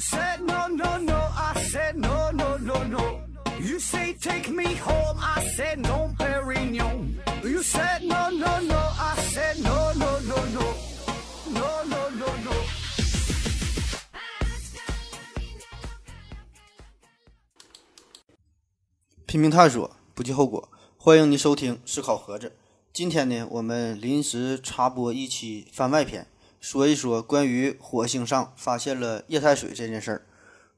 said no no no, I said no no no no. You say take me home, I said no, Perignon. You said no no no, I said no no no no, no no no no. no. 拼命探索，不计后果。欢迎您收听《思考盒子》。今天呢，我们临时插播一期番外篇，说一说关于火星上发现了液态水这件事儿。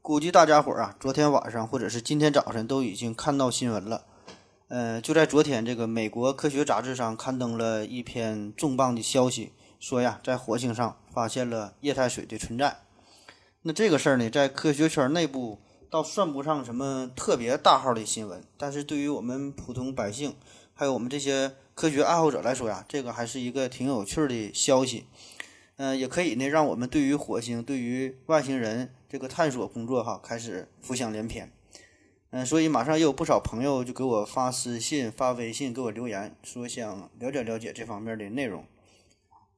估计大家伙儿啊，昨天晚上或者是今天早晨都已经看到新闻了。呃，就在昨天，这个美国科学杂志上刊登了一篇重磅的消息，说呀，在火星上发现了液态水的存在。那这个事儿呢，在科学圈内部倒算不上什么特别大号的新闻，但是对于我们普通百姓，还有我们这些科学爱好者来说呀，这个还是一个挺有趣儿的消息。嗯、也可以呢，让我们对于火星、对于外星人这个探索工作哈，开始浮想联翩。嗯，所以马上也有不少朋友就给我发私信、发微信给我留言，说想了解了解这方面的内容。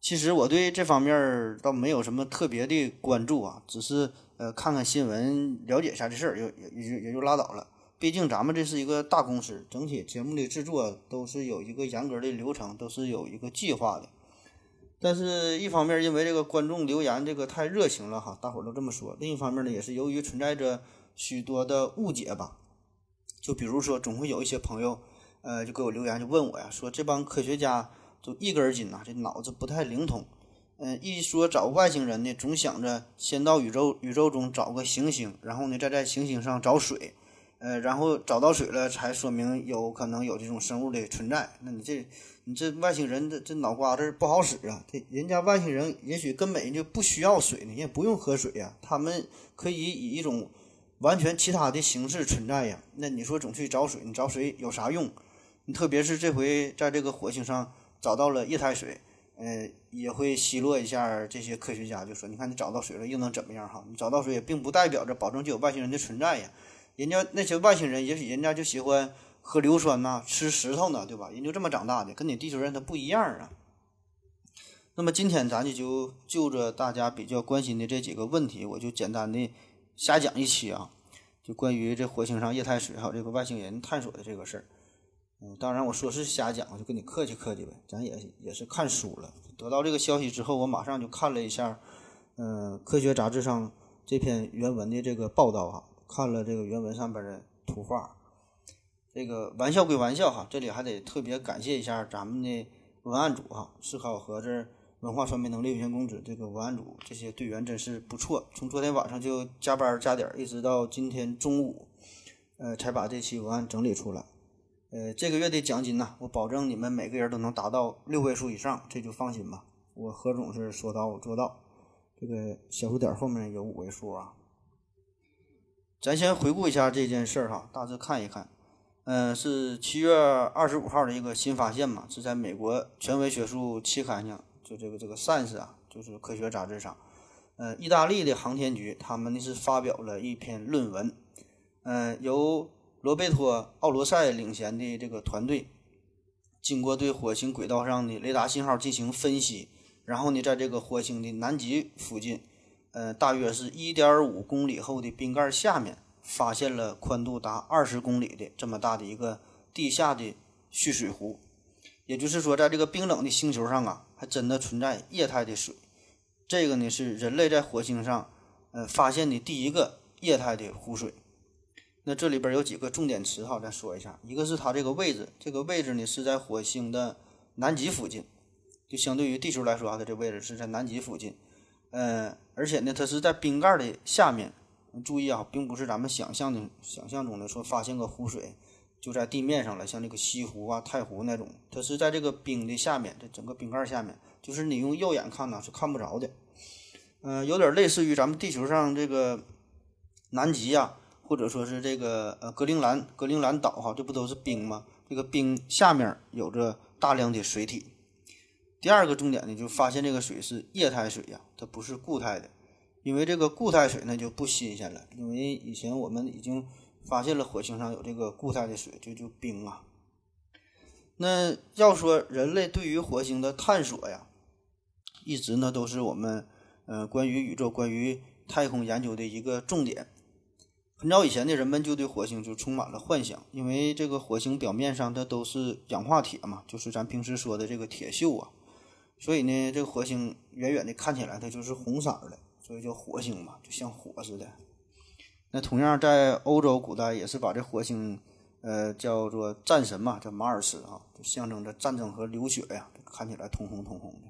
其实我对这方面倒没有什么特别的关注啊，只是呃看看新闻，了解一下这事儿，也也也就也就拉倒了。毕竟咱们这是一个大公司，整体节目的制作都是有一个严格的流程，都是有一个计划的。但是，一方面因为这个观众留言这个太热情了哈，大伙儿都这么说；另一方面呢，也是由于存在着许多的误解吧。就比如说，总会有一些朋友，呃，就给我留言，就问我呀，说这帮科学家都一根筋呐、这脑子不太灵通。嗯、一说找外星人呢，总想着先到宇宙宇宙中找个行星，然后呢再在行星上找水，呃，然后找到水了，才说明有可能有这种生物的存在。那你这你这外星人这这脑瓜子不好使啊！这人家外星人也许根本就不需要水呢，也不用喝水呀、他们可以以一种完全其他的形式存在呀。那你说总去找水，你找水有啥用？你特别是这回在这个火星上找到了液态水，呃，也会奚落一下这些科学家，就说你看你找到水了又能怎么样哈？你找到水也并不代表着保证就有外星人的存在呀。人家那些外星人，也许人家就喜欢喝硫酸呐、吃石头呢，对吧？人就这么长大的，跟你地球人他不一样啊。那么今天咱就就就着大家比较关心的这几个问题，我就简单的瞎讲一期啊，就关于这火星上液态水还有这个外星人探索的这个事儿。嗯，当然我说是瞎讲，就跟你客气客气呗。咱也也是看书了，得到这个消息之后，我马上就看了一下，嗯、科学杂志上这篇原文的这个报道哈、看了这个原文上边的图画。这个玩笑归玩笑哈，这里还得特别感谢一下咱们的文案组哈，思考盒子文化传媒能力有限公司这个文案组这些队员真是不错，从昨天晚上就加班加点，一直到今天中午，呃，才把这期文案整理出来。呃，这个月的奖金呢，我保证你们每个人都能达到六位数以上，这就放心吧。我何总是说到做到，这个小数点后面有五位数啊。咱先回顾一下这件事儿哈，大致看一看。嗯、是七月二十五号的一个新发现嘛，是在美国权威学术期刊上，就这个这个《Science》啊，就是科学杂志上。呃，意大利的航天局他们呢是发表了一篇论文，嗯，由罗贝托·奥罗塞领衔的这个团队，经过对火星轨道上的雷达信号进行分析，然后呢，在这个火星的南极附近，呃，大约是一点五公里厚的冰盖下面，发现了宽度达二十公里的这么大的一个地下的蓄水湖。也就是说，在这个冰冷的星球上啊，还真的存在液态的水。这个呢是人类在火星上，呃，发现的第一个液态的湖水。那这里边有几个重点词哈，再说一下。一个是它这个位置，这个位置呢是在火星的南极附近，就相对于地球来说啊，它这位置是在南极附近。呃，而且呢，它是在冰盖的下面。注意啊，并不是咱们想象的、想象中的说发现个湖水就在地面上了，像这个西湖啊、太湖那种，它是在这个冰的下面，这整个冰盖下面，就是你用肉眼看呢是看不着的。嗯、有点类似于咱们地球上这个南极呀、或者说是这个呃格陵兰格陵兰岛哈，这不都是冰吗？这个冰下面有着大量的水体。第二个重点呢，就发现这个水是液态水呀，它不是固态的。因为这个固态水呢就不新鲜了，因为以前我们已经发现了火星上有这个固态的水，就就冰啊。那要说人类对于火星的探索呀，一直呢都是我们呃关于宇宙、关于太空研究的一个重点。很早以前的人们就对火星就充满了幻想，因为这个火星表面上它都是氧化铁嘛，就是咱平时说的这个铁锈啊，所以呢，这个火星远远的看起来它就是红色的，所以叫火星嘛，就像火似的。那同样在欧洲古代也是把这火星，呃，叫做战神嘛，叫马尔斯啊，就象征着战争和流血呀，看起来通红通红的。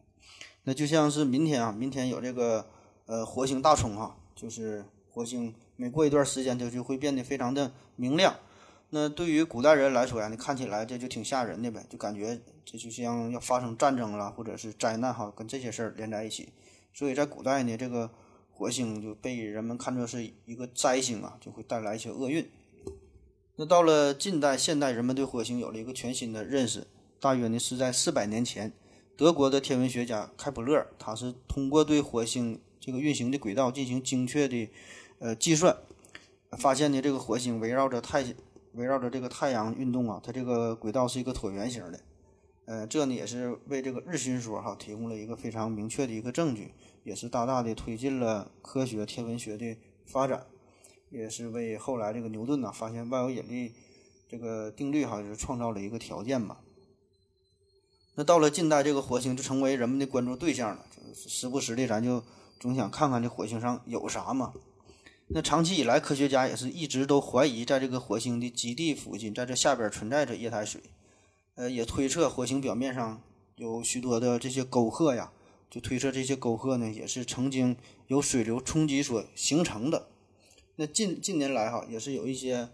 那就像是明天啊，明天有这个呃火星大冲哈，就是火星。每过一段时间，它就会变得非常的明亮。那对于古代人来说呀，你看起来这就挺吓人的呗，就感觉这就像要发生战争了，或者是灾难哈，跟这些事儿连在一起。所以在古代呢，这个火星就被人们看作是一个灾星啊，就会带来一些厄运。那到了近代、现代，人们对火星有了一个全新的认识。大约呢是在四百年前，德国的天文学家开普勒，他是通过对火星这个运行的轨道进行精确的。呃，计算发现呢，这个火星围绕着太围绕着这个太阳运动啊，它这个轨道是一个椭圆形的。呃，这呢也是为这个日心说哈提供了一个非常明确的一个证据，也是大大的推进了科学天文学的发展，也是为后来这个牛顿呐发现万有引力这个定律哈是创造了一个条件吧。那到了近代，这个火星就成为人们的关注对象了，就是时不时的咱就总想看看这火星上有啥嘛。那长期以来，科学家也是一直都怀疑，在这个火星的基地附近，在这下边存在着液态水，呃，也推测火星表面上有许多的这些沟壑呀，就推测这些沟壑呢，也是曾经有水流冲击所形成的。那近近年来哈，也是有一些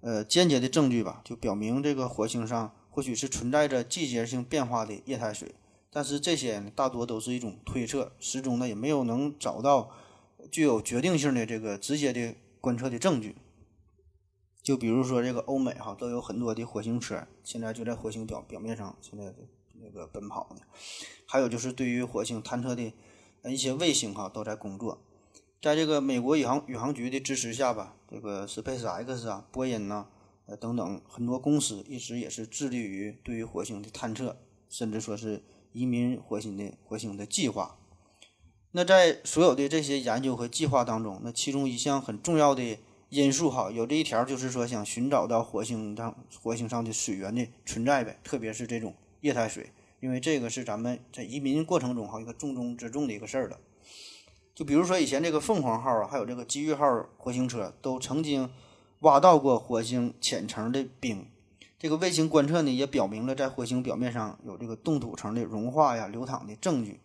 呃间接的证据吧，就表明这个火星上或许是存在着季节性变化的液态水，但是这些大多都是一种推测，始终呢也没有能找到。具有决定性的这个直接的观测的证据，就比如说这个欧美哈都有很多的火星车，现在就在火星表表面上现在那个奔跑呢。还有就是对于火星探测的一些卫星哈都在工作，在这个美国宇航宇航局的支持下吧，这个 SpaceX 啊、波音呐呃等等很多公司一直也是致力于对于火星的探测，甚至说是移民火星的火星的计划。那在所有的这些研究和计划当中，那其中一项很重要的因素哈，有这一条就是说想寻找到火星上火星上的水源的存在呗，特别是这种液态水，因为这个是咱们在移民过程中哈一个重中之重的一个事儿了。就比如说以前这个凤凰号啊，还有这个机遇号火星车都曾经挖到过火星浅层的冰，这个卫星观测呢也表明了在火星表面上有这个冻土层的融化呀、流淌的证据。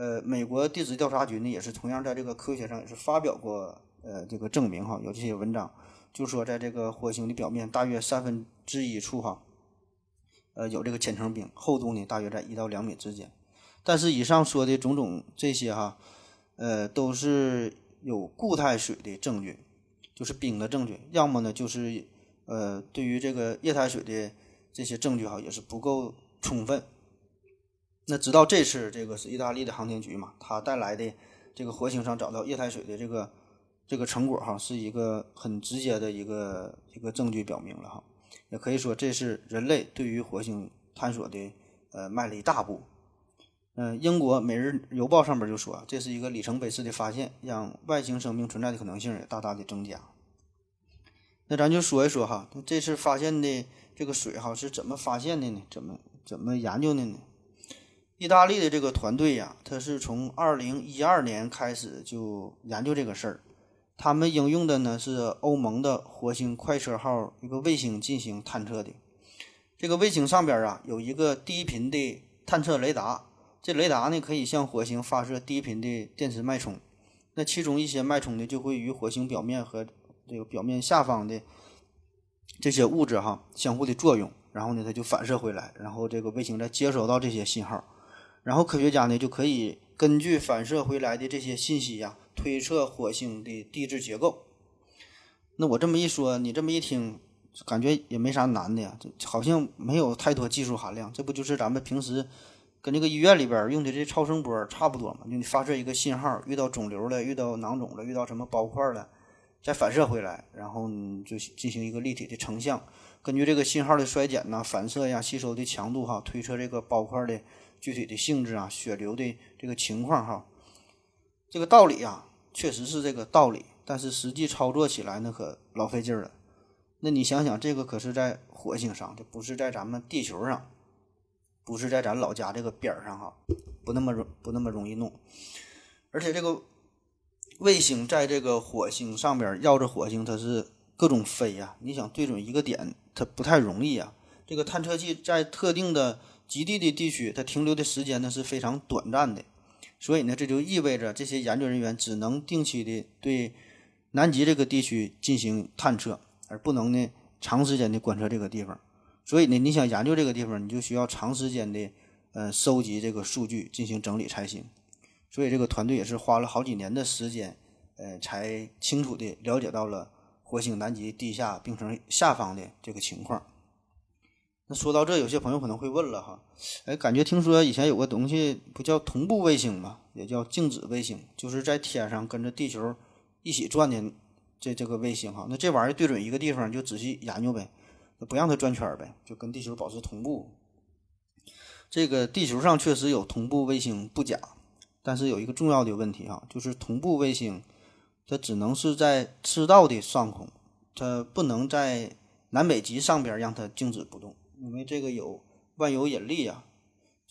呃，美国地质调查局呢，也是同样在这个科学上也是发表过呃这个证明哈，有这些文章，就说在这个火星的表面大约三分之一处哈，呃有这个浅层冰，厚度呢大约在一到两米之间。但是以上说的种种这些哈，呃都是有固态水的证据，就是冰的证据，要么呢就是呃对于这个液态水的这些证据哈也是不够充分。那直到这次，这个是意大利的航天局嘛，它带来的这个火星上找到液态水的这个这个成果哈，是一个很直接的一个一个证据，表明了哈，也可以说这是人类对于火星探索的呃迈了一大步。嗯，英国《每日邮报》上边就说，这是一个里程碑式的发现，让外星生命存在的可能性也大大的增加。那咱就说一说哈，这次发现的这个水哈是怎么发现的呢？怎么怎么研究的呢？意大利的这个团队呀，他是从二零一二年开始就研究这个事儿。他们应用的呢是欧盟的火星快车号一个卫星进行探测的。这个卫星上边啊有一个低频的探测雷达，这雷达呢可以向火星发射低频的电磁脉冲。那其中一些脉冲呢就会与火星表面和这个表面下方的这些物质哈相互的作用，然后呢它就反射回来，然后这个卫星再接收到这些信号。然后科学家呢就可以根据反射回来的这些信息呀，推测火星的地质结构。那我这么一说，你这么一听，感觉也没啥难的呀，好像没有太多技术含量。这不就是咱们平时跟这个医院里边用的这超声波差不多嘛？就你发射一个信号，遇到肿瘤了，遇到囊肿了，遇到什么包块了，再反射回来，然后就进行一个立体的成像，根据这个信号的衰减呐、反射呀、吸收的强度哈，推测这个包块的。具体的性质啊，血流的这个情况哈，这个道理啊，确实是这个道理，但是实际操作起来那可老费劲了。那你想想，这个可是在火星上，这不是在咱们地球上，不是在咱老家这个边儿上哈，不那么容不那么容易弄。而且这个卫星在这个火星上边绕着火星，它是各种飞呀，你想对准一个点，它不太容易啊。这个探测器在特定的极地的地区，它停留的时间呢是非常短暂的，所以呢，这就意味着这些研究人员只能定期的对南极这个地区进行探测。而不能呢长时间的观测这个地方，所以呢，你想研究这个地方，你就需要长时间的呃收集这个数据进行整理才行。所以这个团队也是花了好几年的时间，呃，才清楚的了解到了火星南极地下冰层下方的这个情况。那说到这，有些朋友可能会问了哈，哎，感觉听说以前有个东西不叫同步卫星吗？也叫静止卫星，就是在天上跟着地球一起转的。这这个卫星哈，那这玩意儿对准一个地方就仔细研究呗，不让它转圈呗，就跟地球保持同步。这个地球上确实有同步卫星不假，但是有一个重要的问题哈，就是同步卫星它只能是在赤道的上空，它不能在南北极上边让它静止不动，因为这个有万有引力啊。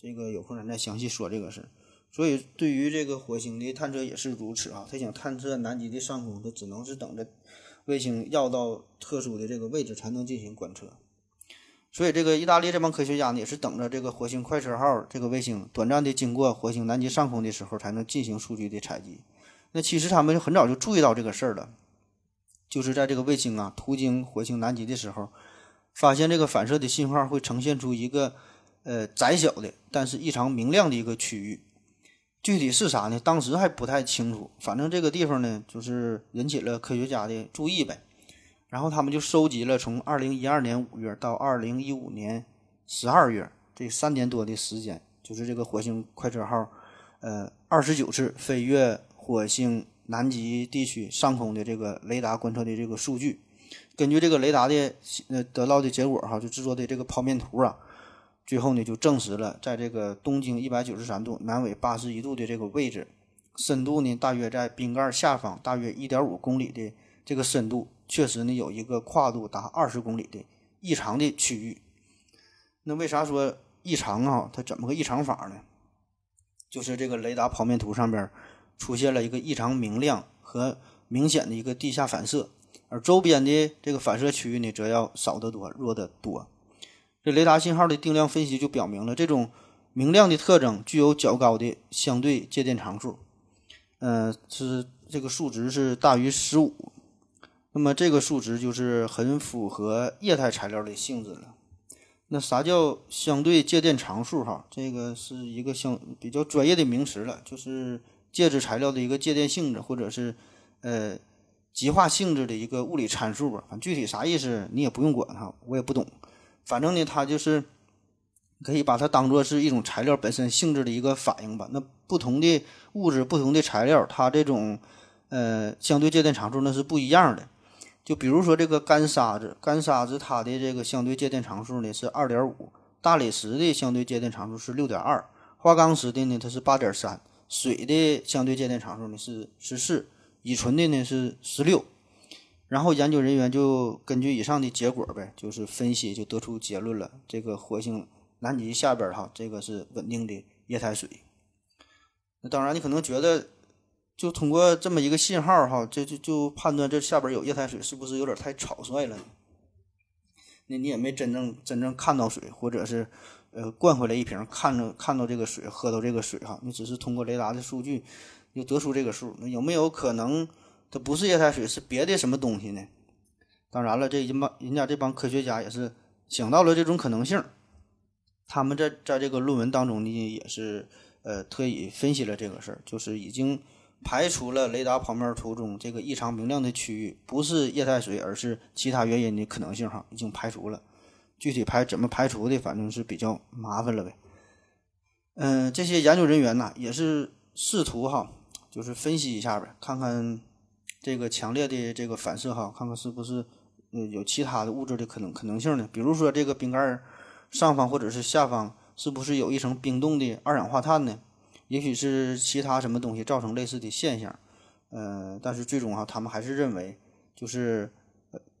这个有空咱再详细说这个事儿。所以，对于这个火星的探测也是如此啊。他想探测南极的上空，他只能是等着卫星绕到特殊的这个位置才能进行观测。所以，这个意大利这帮科学家呢，也是等着这个火星快车号这个卫星短暂的经过火星南极上空的时候，才能进行数据的采集。那其实他们就很早就注意到这个事儿了，就是在这个卫星啊途经火星南极的时候，发现这个反射的信号会呈现出一个呃窄小的，但是异常明亮的一个区域。具体是啥呢？当时还不太清楚。反正这个地方呢，就是引起了科学家的注意呗。然后他们就收集了从二零一二年五月到二零一五年十二月这三年多的时间，就是这个火星快车号，呃，二十九次飞越火星南极地区上空的这个雷达观测的这个数据。根据这个雷达的呃得到的结果哈，就制作的这个剖面图啊。最后呢，就证实了，在这个东经一百九十三度、南纬八十一度的这个位置，深度呢大约在冰盖下方大约一点五公里的这个深度，确实呢有一个跨度达二十公里的异常的区域。那为啥说异常啊？它怎么个异常法呢？就是这个雷达剖面图上边出现了一个异常明亮和明显的一个地下反射，而周边的这个反射区域呢，则要少得多、弱得多。这雷达信号的定量分析就表明了，这种明亮的特征具有较高的相对介电常数，呃，是这个数值是大于十五。那么这个数值就是很符合液态材料的性质了。那啥叫相对介电常数？哈，这个是一个相比较专业的名词了，就是介质材料的一个介电性质，或者是呃极化性质的一个物理参数吧。反正具体啥意思你也不用管哈，我也不懂。反正呢，它就是可以把它当做是一种材料本身性质的一个反应吧。那不同的物质、不同的材料，它这种呃相对介电常数那是不一样的。就比如说这个干沙子，干沙子它的这个相对介电常数呢是二点五，大理石的相对介电常数是六点二，花岗石的呢它是八点三，水的相对介电常数呢是十四，乙醇的呢是十六。然后研究人员就根据以上的结果呗，就是分析就得出结论了。这个火星南极下边哈，这个是稳定的液态水。那当然，你可能觉得，就通过这么一个信号哈，这就就判断这下边有液态水，是不是有点太草率了呢？那你也没真正真正看到水，或者是呃灌回来一瓶，看着看到这个水，喝到这个水哈，你只是通过雷达的数据又得出这个数。那有没有可能？它不是液态水，是别的什么东西呢？当然了，这人帮人家这帮科学家也是想到了这种可能性。他们在在这个论文当中呢，也是呃特意分析了这个事儿，就是已经排除了雷达旁边图中这个异常明亮的区域不是液态水，而是其他原因的可能性哈，已经排除了。具体排怎么排除的，反正是比较麻烦了呗。嗯，这些研究人员呢，也是试图哈，就是分析一下呗，看看。这个强烈的这个反射哈，看看是不是嗯有其他的物质的可能可能性呢？比如说这个冰盖上方或者是下方是不是有一层冰冻的二氧化碳呢？也许是其他什么东西造成类似的现象。呃，但是最终哈，他们还是认为就是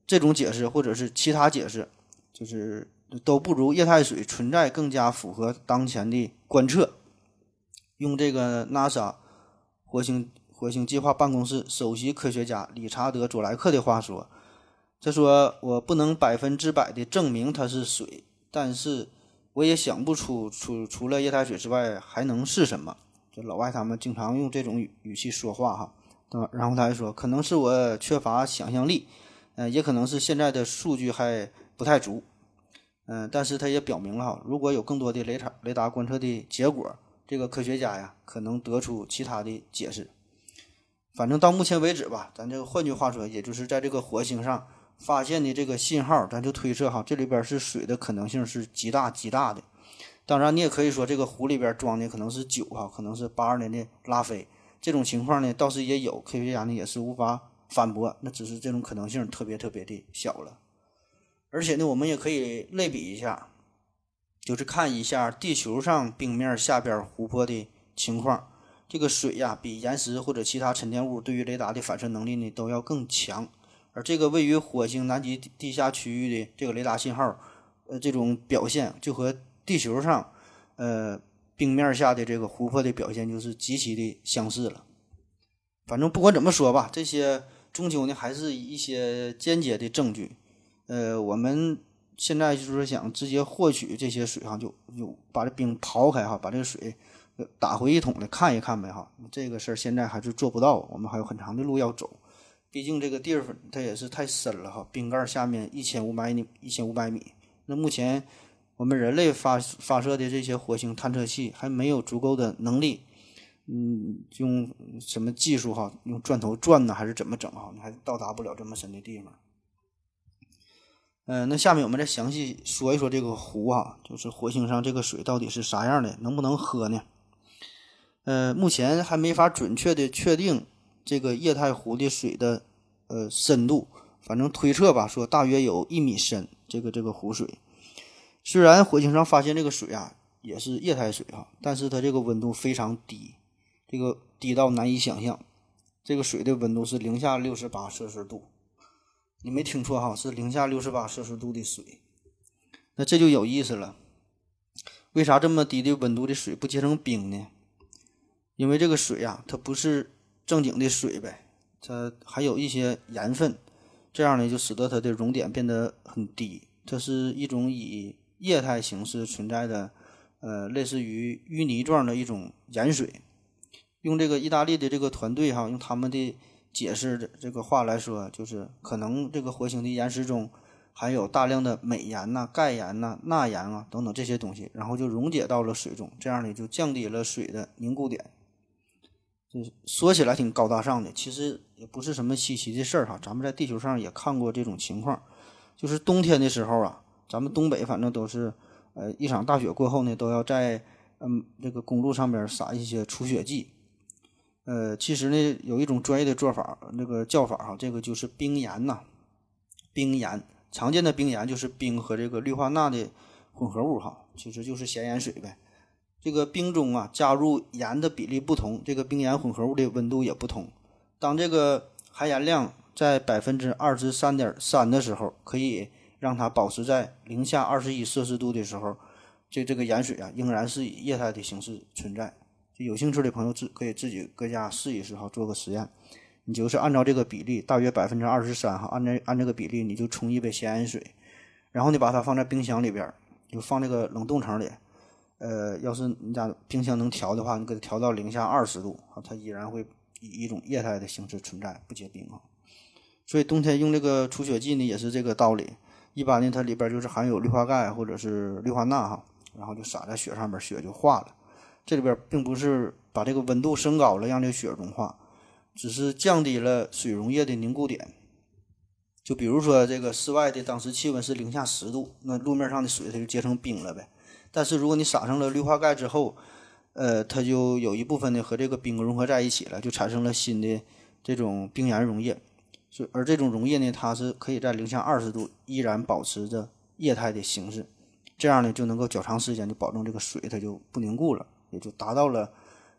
这种解释或者是其他解释，就是都不如液态水存在更加符合当前的观测。用这个 NASA 火星火星计划办公室首席科学家理查德·佐莱克的话说：“他说我不能百分之百的证明它是水，但是我也想不出除除了液态水之外还能是什么。”这老外他们经常用这种语语气说话哈，对吧？然后他还说：“可能是我缺乏想象力，嗯，也可能是现在的数据还不太足，嗯，但是他也表明了哈，如果有更多的雷达雷达观测的结果。”这个科学家呀，可能得出其他的解释。反正到目前为止吧，咱这个换句话说，也就是在这个火星上发现的这个信号，咱就推测哈，这里边是水的可能性是极大极大的。当然，你也可以说这个壶里边装的可能是酒哈，可能是八二年的拉菲。这种情况呢，倒是也有，科学家呢也是无法反驳，那只是这种可能性特别特别的小了。而且呢，我们也可以类比一下。就是看一下地球上冰面下边湖泊的情况，这个水呀比岩石或者其他沉淀物对于雷达的反射能力呢都要更强，而这个位于火星南极地下区域的这个雷达信号，呃，这种表现就和地球上，呃，冰面下的这个湖泊的表现就是极其的相似了。反正不管怎么说吧，这些终究呢还是一些间接的证据，呃，我们。现在就是想直接获取这些水哈，就就把这冰刨开哈，把这个水打回一桶来看一看呗哈。这个事儿现在还是做不到，我们还有很长的路要走。毕竟这个地方它也是太深了哈，冰盖下面一千五百米，一千五百米。那目前我们人类发发射的这些火星探测器还没有足够的能力，嗯，用什么技术哈，用钻头钻呢，还是怎么整哈？你还到达不了这么深的地方。嗯，那下面我们再详细说一说这个湖啊，就是火星上这个水到底是啥样的，能不能喝呢？呃，目前还没法准确的确定这个液态湖的水的呃深度，反正推测吧，说大约有一米深。这个这个湖水，虽然火星上发现这个水啊也是液态水哈，但是它这个温度非常低，这个低到难以想象，这个水的温度是零下六十八摄氏度。你没听错哈，是零下六十八摄氏度的水，那这就有意思了。为啥这么低的温度的水不结成冰呢？因为这个水呀，它不是正经的水呗，它还有一些盐分，这样呢就使得它的熔点变得很低。这是一种以液态形式存在的，呃，类似于淤泥状的一种盐水。用这个意大利的这个团队哈，用他们的。解释的这个话来说，就是可能这个火星的岩石中含有大量的镁盐呐、钙盐呐、钠盐啊等等这些东西，然后就溶解到了水中，这样呢就降低了水的凝固点。就是说起来挺高大上的，其实也不是什么稀奇的事儿哈。咱们在地球上也看过这种情况，就是冬天的时候啊，咱们东北反正都是，呃，一场大雪过后呢，都要在嗯这个公路上边撒一些除雪剂。呃，其实呢，有一种专业的做法，那个叫法哈，这个就是冰盐呐。冰盐常见的冰盐就是冰和这个氯化钠的混合物哈，其实就是咸盐水呗。这个冰中啊加入盐的比例不同，这个冰盐混合物的温度也不同。当这个含盐量在百分之二十三点三的时候，可以让它保持在零下二十一摄氏度的时候，这这个盐水啊仍然是以液态的形式存在。有兴趣的朋友自可以自己搁家试一试哈，做个实验。你就是按照这个比例，大约百分之二十三哈，按这按这个比例，你就冲一杯咸盐水，然后你把它放在冰箱里边，就放这个冷冻层里。呃，要是你家冰箱能调的话，你给它调到零下二十度啊，它依然会以一种液态的形式存在，不结冰啊。所以冬天用这个除雪剂呢，也是这个道理。一般呢，它里边就是含有氯化钙或者是氯化钠哈，然后就撒在雪上面，雪就化了。这里边并不是把这个温度升高了让这个雪融化，只是降低了水溶液的凝固点。就比如说这个室外的当时气温是零下十度，那路面上的水它就结成冰了呗。但是如果你撒上了氯化钙之后，呃，它就有一部分呢和这个冰融合在一起了，就产生了新的这种冰盐溶液。是而这种溶液呢，它是可以在零下二十度依然保持着液态的形式，这样呢就能够较长时间就保证这个水它就不凝固了。也就达到了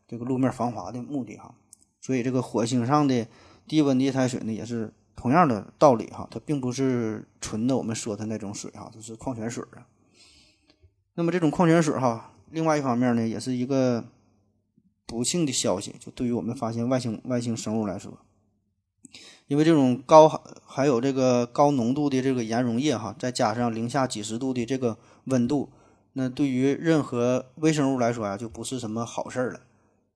这个路面防滑的目的哈。所以这个火星上的低温的液态水呢，也是同样的道理哈，它并不是纯的我们说的那种水哈，都是矿泉水啊。那么这种矿泉水哈，另外一方面呢，也是一个不幸的消息，就对于我们发现外星外星生物来说，因为这种高还有这个高浓度的这个盐溶液哈，再加上零下几十度的这个温度，那对于任何微生物来说呀，就不是什么好事儿了。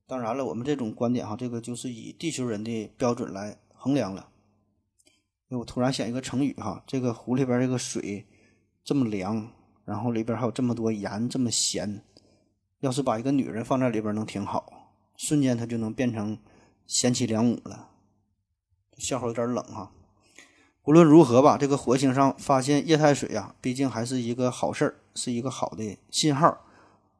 当然了，我们这种观点哈，这个就是以地球人的标准来衡量了。我突然想一个成语哈，这个湖里边这个水这么凉，然后里边还有这么多盐，这么咸，要是把一个女人放在里边能挺好，瞬间她就能变成贤妻良母了。笑话有点冷哈。无论如何吧，这个火星上发现液态水呀，毕竟还是一个好事儿，是一个好的信号。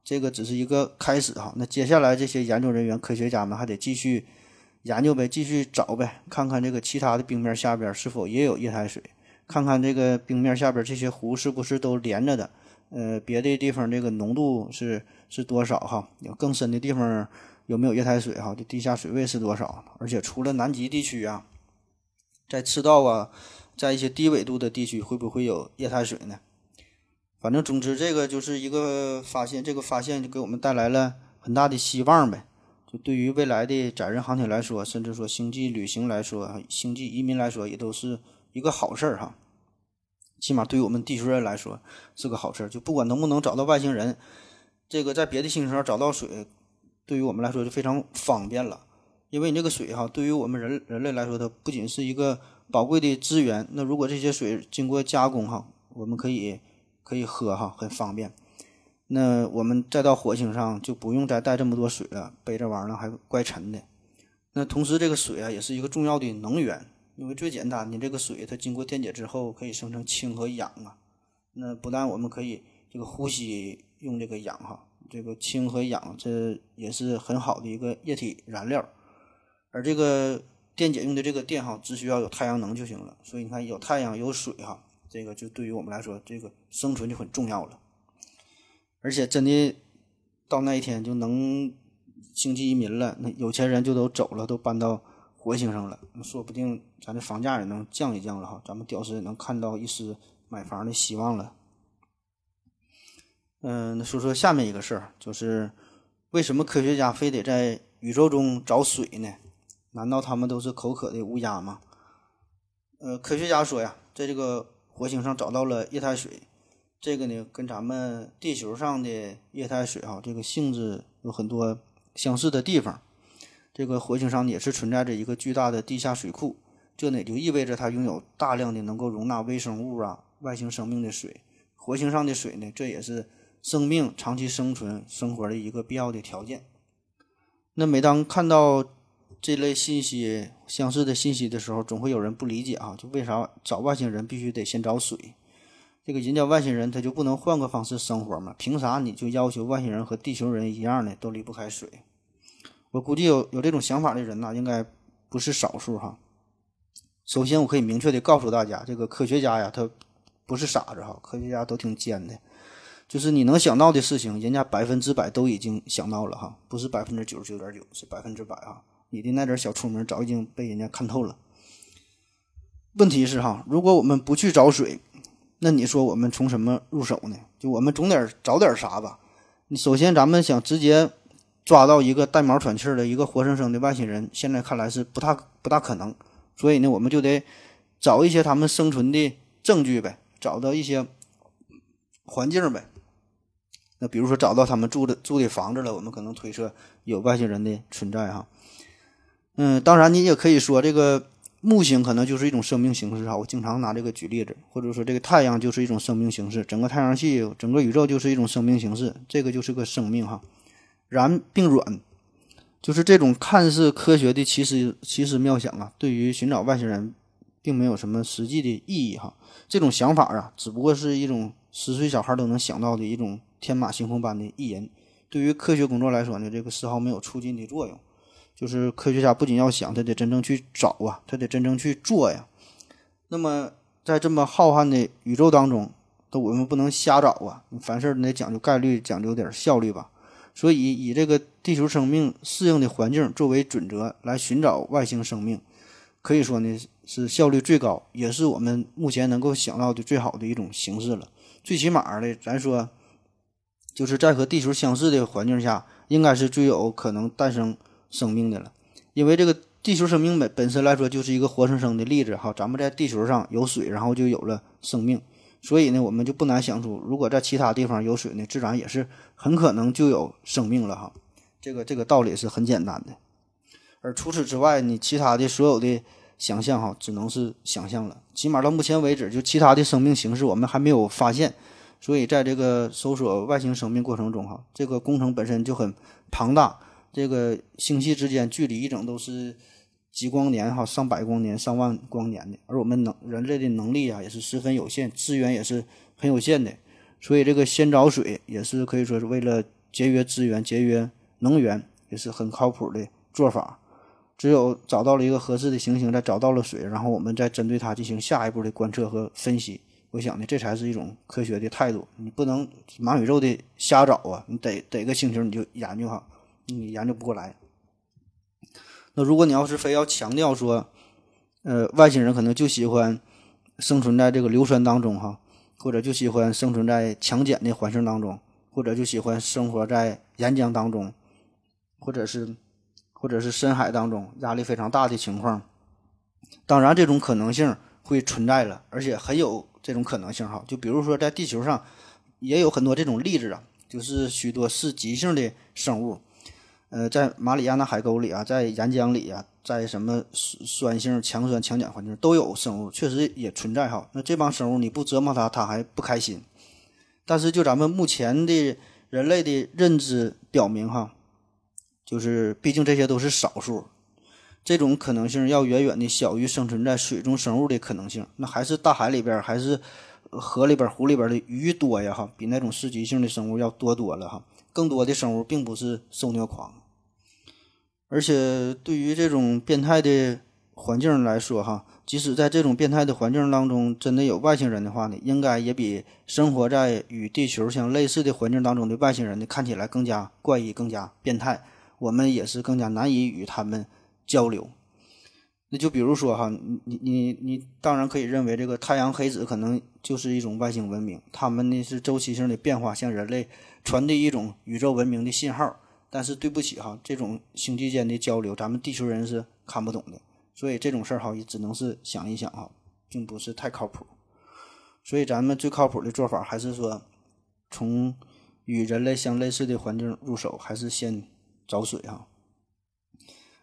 这个只是一个开始哈，那接下来这些研究人员、科学家们还得继续研究呗，继续找呗，看看这个其他的冰面下边是否也有液态水，看看这个冰面下边这些湖是不是都连着的，呃，别的地方这个浓度是是多少哈？有更深的地方有没有液态水哈？这地下水位是多少？而且除了南极地区啊，在赤道啊，在一些低纬度的地区会不会有液态水呢？反正总之，这个就是一个发现，这个发现就给我们带来了很大的希望呗。就对于未来的载人航天来说，甚至说星际旅行来说，星际移民来说，也都是一个好事儿哈。起码对于我们地球人来说是个好事儿。就不管能不能找到外星人，这个在别的星球上找到水，对于我们来说就非常方便了。因为你这个水哈，对于我们人人类来说，它不仅是一个宝贵的资源。那如果这些水经过加工哈，我们可以。可以喝哈，很方便。那我们再到火星上就不用再带这么多水了，背这玩意儿还怪沉的。那同时这个水啊也是一个重要的能源，因为最简单的这个水它经过电解之后可以生成氢和氧啊。那不但我们可以这个呼吸用这个氧哈，这个氢和氧这也是很好的一个液体燃料。而这个电解用的这个电哈，只需要有太阳能就行了。所以你看有太阳有水哈。这个就对于我们来说，这个生存就很重要了。而且真的到那一天就能星际移民了，那有钱人就都走了，都搬到火星上了，说不定咱这房价也能降一降了哈，咱们屌丝也能看到一丝买房的希望了。嗯，那说说下面一个事儿，就是为什么科学家非得在宇宙中找水呢？难道他们都是口渴的乌鸦吗？呃，科学家说呀，在这个火星上找到了液态水，这个呢跟咱们地球上的液态水哈，这个性质有很多相似的地方。这个火星上也是存在着一个巨大的地下水库，这呢就意味着它拥有大量的能够容纳微生物啊、外星生命的水。火星上的水呢，这也是生命长期生存生活的一个必要的条件。那每当看到这类信息相似的信息的时候，总会有人不理解啊，就为啥找外星人必须得先找水？这个人家外星人他就不能换个方式生活吗？凭啥你就要求外星人和地球人一样的都离不开水？我估计有有这种想法的人呐，应该不是少数哈。首先，我可以明确的告诉大家，这个科学家呀，他不是傻子哈，科学家都挺尖的，就是你能想到的事情，人家百分之百都已经想到了哈，不是百分之九十九点九，是百分之百啊。你的那点小聪明早已经被人家看透了。问题是哈，如果我们不去找水，那你说我们从什么入手呢？就我们总得找点啥吧。你首先咱们想直接抓到一个带毛喘气的一个活生生的外星人，现在看来是不大不大可能。所以呢，我们就得找一些他们生存的证据呗，找到一些环境呗。那比如说找到他们住的住的房子了，我们可能推测有外星人的存在哈。嗯，当然你也可以说这个木星可能就是一种生命形式哈。我经常拿这个举例子，或者说这个太阳就是一种生命形式，整个太阳系、整个宇宙就是一种生命形式，这个就是个生命哈。燃并软，就是这种看似科学的奇思奇思妙想啊，对于寻找外星人并没有什么实际的意义哈。这种想法啊，只不过是一种十岁小孩都能想到的一种天马行空般的意淫。对于科学工作来说呢，这个丝毫没有促进的作用。就是科学家不仅要想，他得真正去找啊，他得真正去做呀。那么在这么浩瀚的宇宙当中，都我们不能瞎找啊，凡事你得讲究概率，讲究点效率吧。所以以这个地球生命适应的环境作为准则来寻找外星生命，可以说呢是效率最高，也是我们目前能够想到的最好的一种形式了。最起码的，咱说就是在和地球相似的环境下，应该是最有可能诞生生命的了。因为这个地球生命本本身来说就是一个活生生的例子哈，咱们在地球上有水，然后就有了生命，所以呢，我们就不难想出，如果在其他地方有水呢，自然也是很可能就有生命了哈。这个这个道理是很简单的。而除此之外，你其他的所有的想象哈，只能是想象了。起码到目前为止，就其他的生命形式我们还没有发现，所以在这个搜索外星生命过程中哈，这个工程本身就很庞大。这个星系之间距离一整都是几光年哈，上百光年、上万光年的，而我们能人类的能力啊也是十分有限，资源也是很有限的，所以这个先找水也是可以说是为了节约资源、节约能源，也是很靠谱的做法。只有找到了一个合适的行星，再找到了水，然后我们再针对它进行下一步的观测和分析。我想呢，这才是一种科学的态度。你不能满宇宙的瞎找啊，你得逮个星球你就研究哈。你研究不过来。那如果你要是非要强调说，呃，外星人可能就喜欢生存在这个硫酸当中哈，或者就喜欢生存在强碱的环境当中，或者就喜欢生活在岩浆当中，或者是或者是深海当中压力非常大的情况。当然，这种可能性会存在了，而且很有这种可能性哈。就比如说在地球上也有很多这种例子啊，就是许多是极性的生物。呃，在马里亚纳海沟里啊，在岩浆里啊，在什么酸性强酸强碱环境都有生物，确实也存在哈。那这帮生物你不折磨它，它还不开心。但是就咱们目前的人类的认知表明哈，就是毕竟这些都是少数，这种可能性要远远的小于生存在水中生物的可能性。那还是大海里边还是河里边湖里边的鱼多呀哈，比那种刺激性的生物要多多了哈。更多的生物并不是受虐狂，而且对于这种变态的环境来说，哈，即使在这种变态的环境当中，真的有外星人的话呢，应该也比生活在与地球相类似的环境当中的外星人呢，看起来更加怪异、更加变态。我们也是更加难以与他们交流。那就比如说哈，你你你你当然可以认为这个太阳黑子可能就是一种外星文明，他们呢是周期性的变化，向人类传递一种宇宙文明的信号。但是对不起哈，这种星际间的交流，咱们地球人是看不懂的，所以这种事儿哈也只能是想一想哈，并不是太靠谱。所以咱们最靠谱的做法还是说，从与人类相类似的环境入手，还是先找水哈。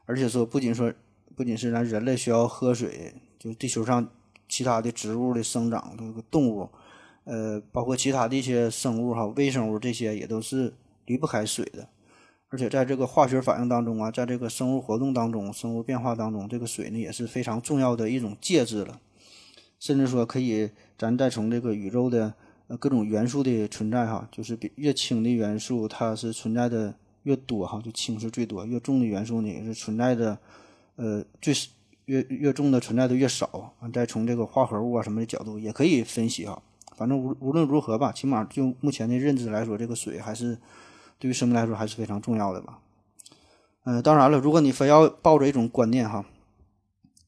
而且说不仅说。不仅是咱人类需要喝水，就地球上其他的植物的生长，这个动物，呃，包括其他的一些生物哈，微生物这些也都是离不开水的。而且在这个化学反应当中啊，在这个生物活动当中、生物变化当中，这个水呢也是非常重要的一种介质了。甚至说可以，咱再从这个宇宙的呃各种元素的存在哈，就是比越轻的元素它是存在的越多哈，就氢是最多；越重的元素呢也是存在的。呃，最越越重的存在的越少啊，再从这个化合物啊什么的角度也可以分析哈。反正无无论如何吧，起码就目前的认知来说，这个水还是对于生命来说还是非常重要的吧。嗯，当然了，如果你非要抱着一种观念哈，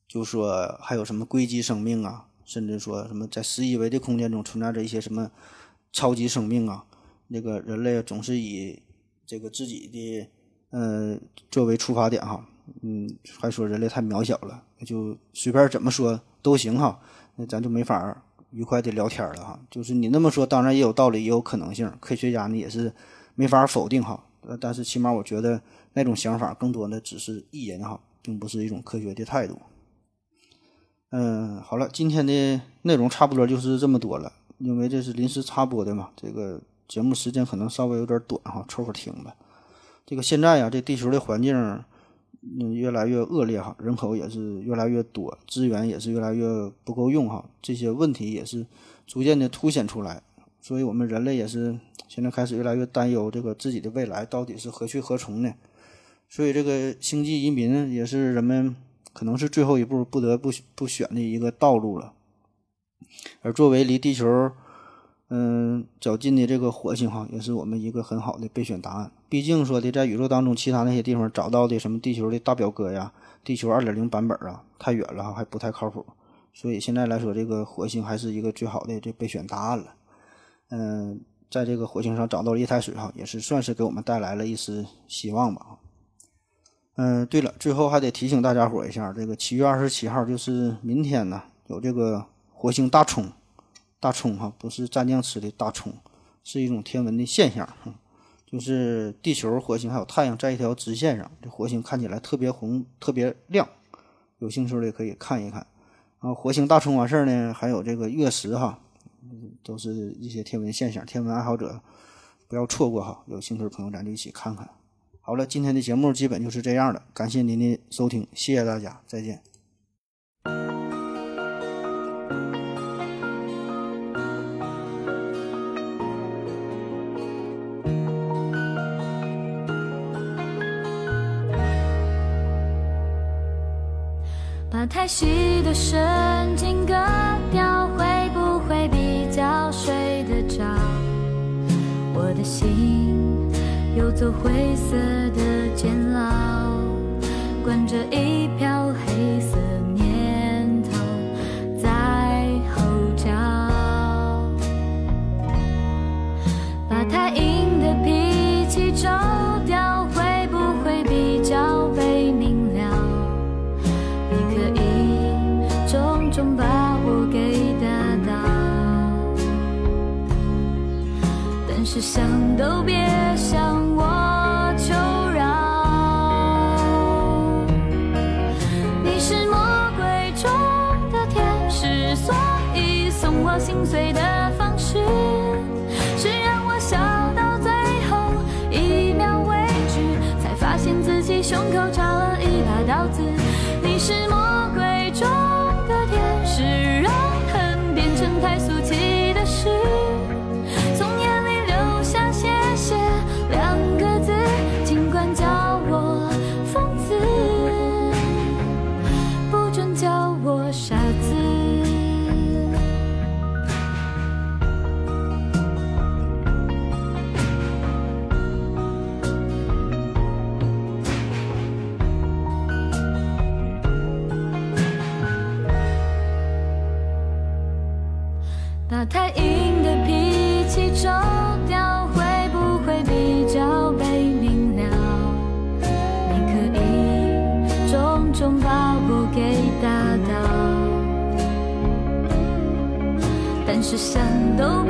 就说还有什么硅基生命啊，甚至说什么在十一维的空间中存在着一些什么超级生命啊，那个人类总是以这个自己的呃作为出发点哈。嗯，还说人类太渺小了，就随便怎么说都行哈，那咱就没法愉快的聊天了哈。就是你那么说，当然也有道理，也有可能性。科学家呢也是没法否定哈，但是起码我觉得那种想法更多的只是意淫哈，并不是一种科学的态度。嗯，好了，今天的内容差不多就是这么多了，因为这是临时插播的嘛，这个节目时间可能稍微有点短哈，凑合听吧。这个现在呀，这地球的环境。嗯，越来越恶劣哈，人口也是越来越多，资源也是越来越不够用哈，这些问题也是逐渐的凸显出来，所以我们人类也是现在开始越来越担忧这个自己的未来到底是何去何从呢？所以这个星际移民也是人们可能是最后一步不得不不选的一个道路了。而作为离地球，嗯，较近的这个火星哈，也是我们一个很好的备选答案。毕竟说的，在宇宙当中其他那些地方找到的什么地球的大表哥呀、地球二点零版本啊，太远了还不太靠谱。所以现在来说，这个火星还是一个最好的这备选答案了。嗯，在这个火星上找到了液态水哈，也是算是给我们带来了一丝希望吧。嗯，对了，最后还得提醒大家伙一下，这个七月二十七号就是明天呢，有这个火星大冲。大葱哈不是蘸酱吃的大葱，是一种天文的现象，就是地球、火星还有太阳在一条直线上，这火星看起来特别红、特别亮。有兴趣的可以看一看。然后火星大冲完事儿呢，还有这个月食哈，都是一些天文现象，天文爱好者不要错过哈。有兴趣的朋友咱就一起看看。好了，今天的节目基本就是这样了，感谢您的收听，谢谢大家，再见。把太细的神经割掉，会不会比较睡得着？我的心有座灰色的监牢，关着一票黑色是想都别想收掉，会不会比较被明了？你可以重重把我给打倒，但是想都